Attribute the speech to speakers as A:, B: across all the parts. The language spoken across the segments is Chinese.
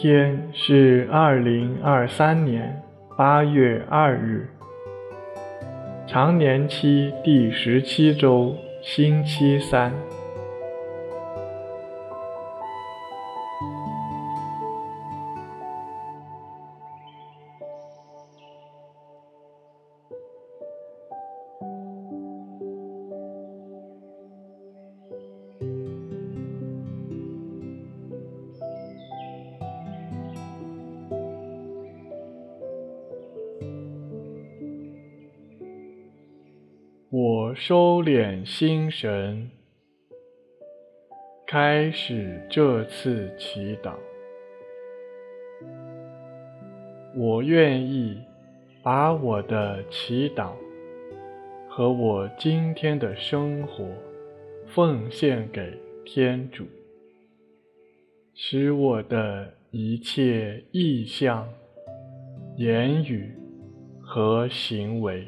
A: 天是二零二三年八月二日，常年期第十七周，星期三。收敛心神，开始这次祈祷。我愿意把我的祈祷和我今天的生活奉献给天主，使我的一切意向、言语和行为，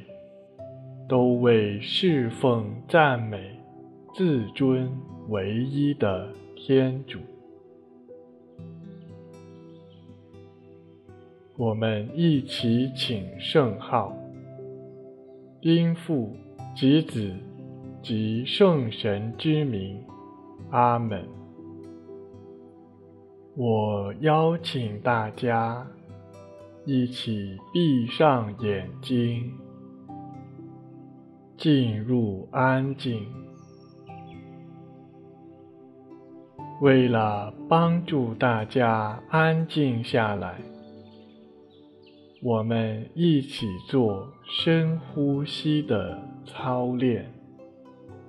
A: 都为侍奉、赞美、自尊唯一的天主。我们一起请圣号，因父及子及圣神之名，阿门。我邀请大家一起闭上眼睛。进入安静。为了帮助大家安静下来，我们一起做深呼吸的操练，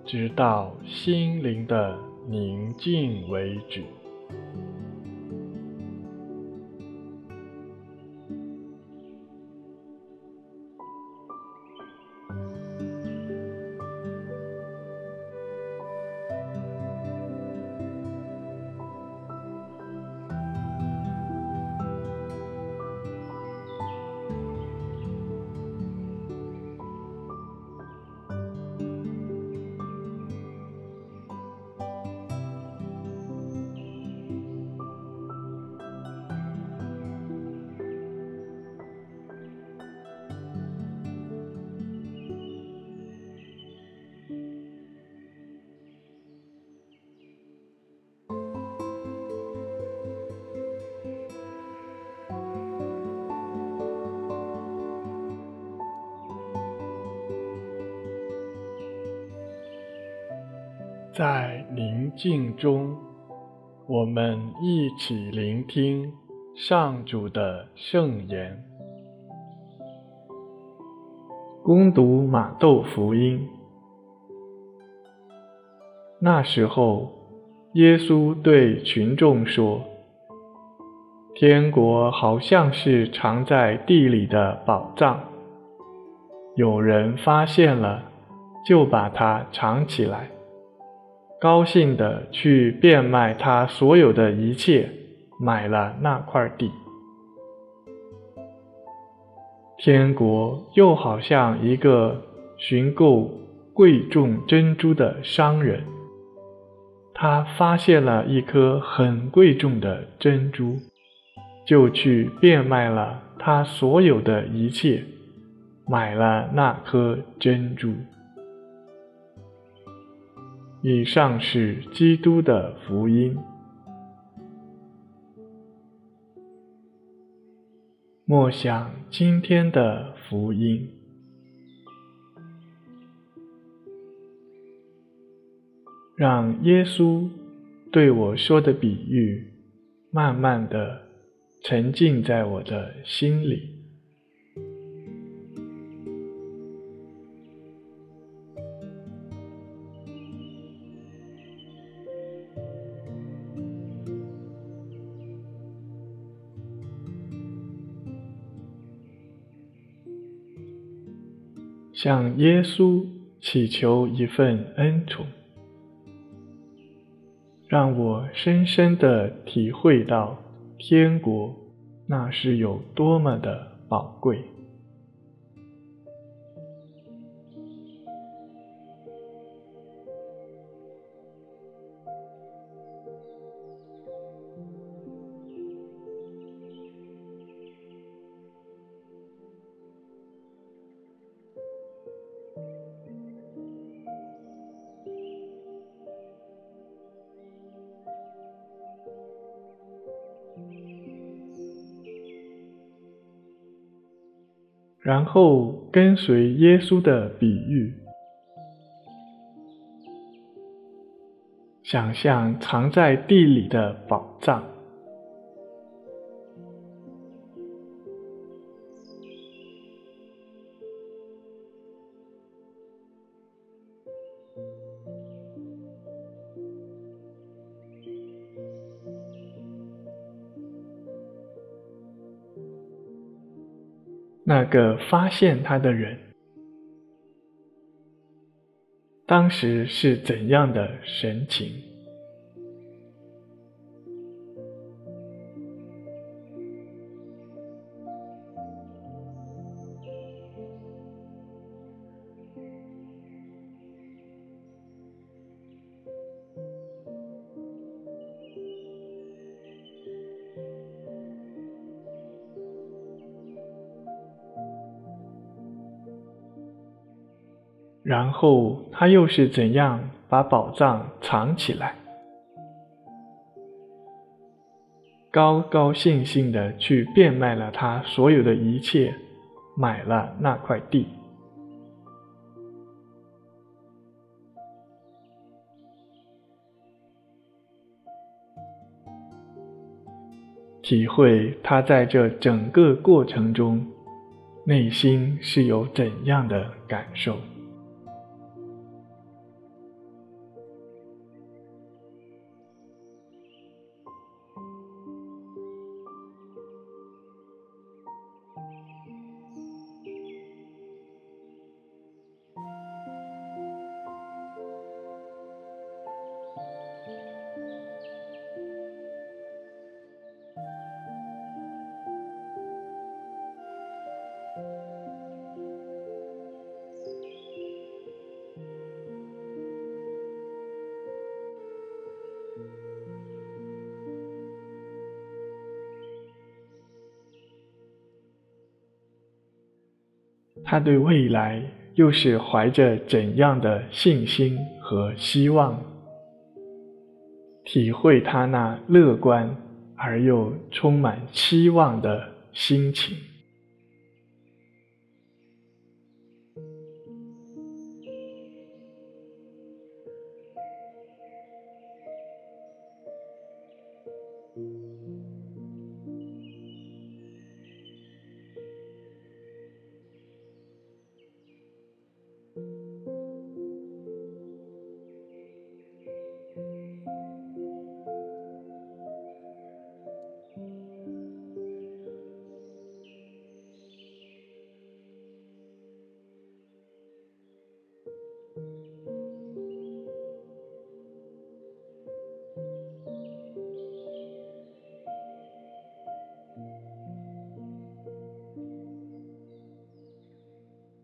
A: 直到心灵的宁静为止。在宁静中，我们一起聆听上主的圣言。恭读马窦福音。那时候，耶稣对群众说：“天国好像是藏在地里的宝藏，有人发现了，就把它藏起来。”高兴地去变卖他所有的一切，买了那块地。天国又好像一个寻购贵重珍珠的商人，他发现了一颗很贵重的珍珠，就去变卖了他所有的一切，买了那颗珍珠。以上是基督的福音。默想今天的福音，让耶稣对我说的比喻，慢慢的沉浸在我的心里。向耶稣祈求一份恩宠，让我深深地体会到天国那是有多么的宝贵。然后跟随耶稣的比喻，想象藏在地里的宝藏。那个发现他的人，当时是怎样的神情？然后他又是怎样把宝藏藏起来，高高兴兴的去变卖了他所有的一切，买了那块地，体会他在这整个过程中，内心是有怎样的感受。他对未来又是怀着怎样的信心和希望？体会他那乐观而又充满期望的心情。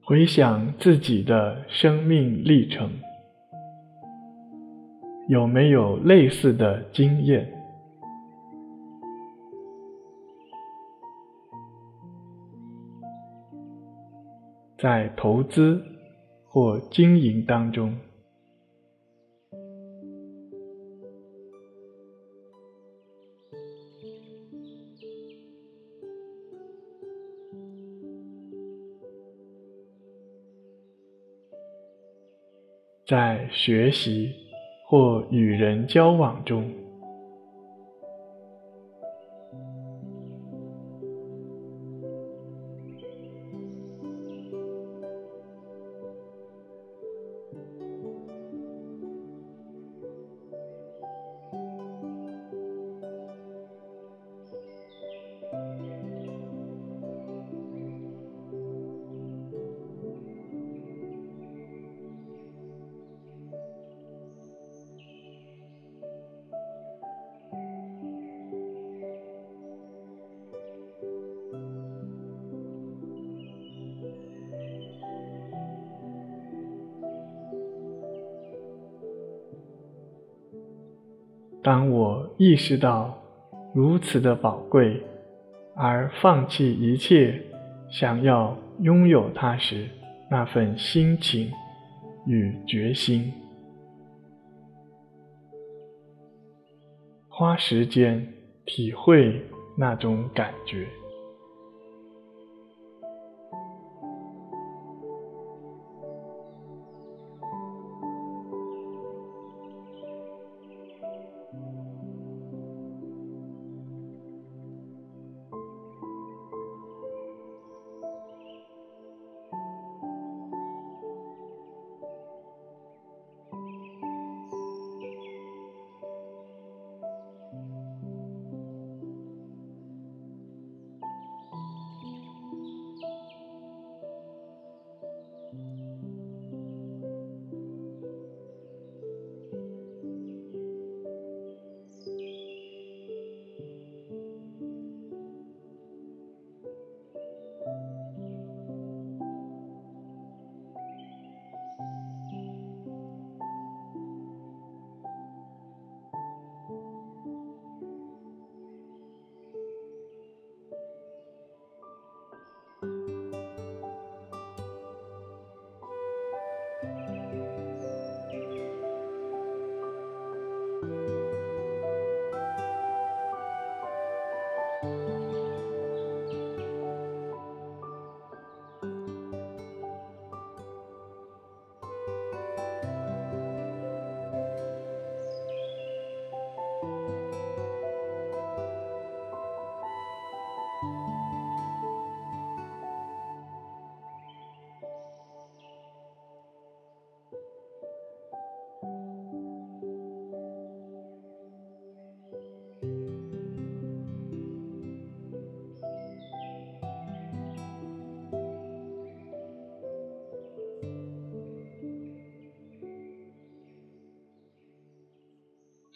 A: 回想自己的生命历程，有没有类似的经验？在投资或经营当中。在学习或与人交往中，当我意识到如此的宝贵，而放弃一切想要拥有它时，那份心情与决心，花时间体会那种感觉。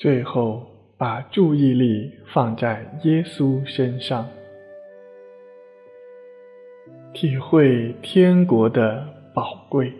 A: 最后，把注意力放在耶稣身上，体会天国的宝贵。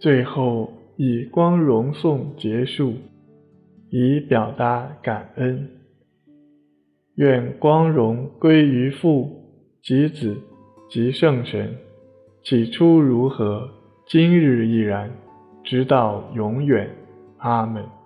A: 最后以光荣颂结束，以表达感恩。愿光荣归于父及子及圣神，起初如何，今日亦然，直到永远。阿门。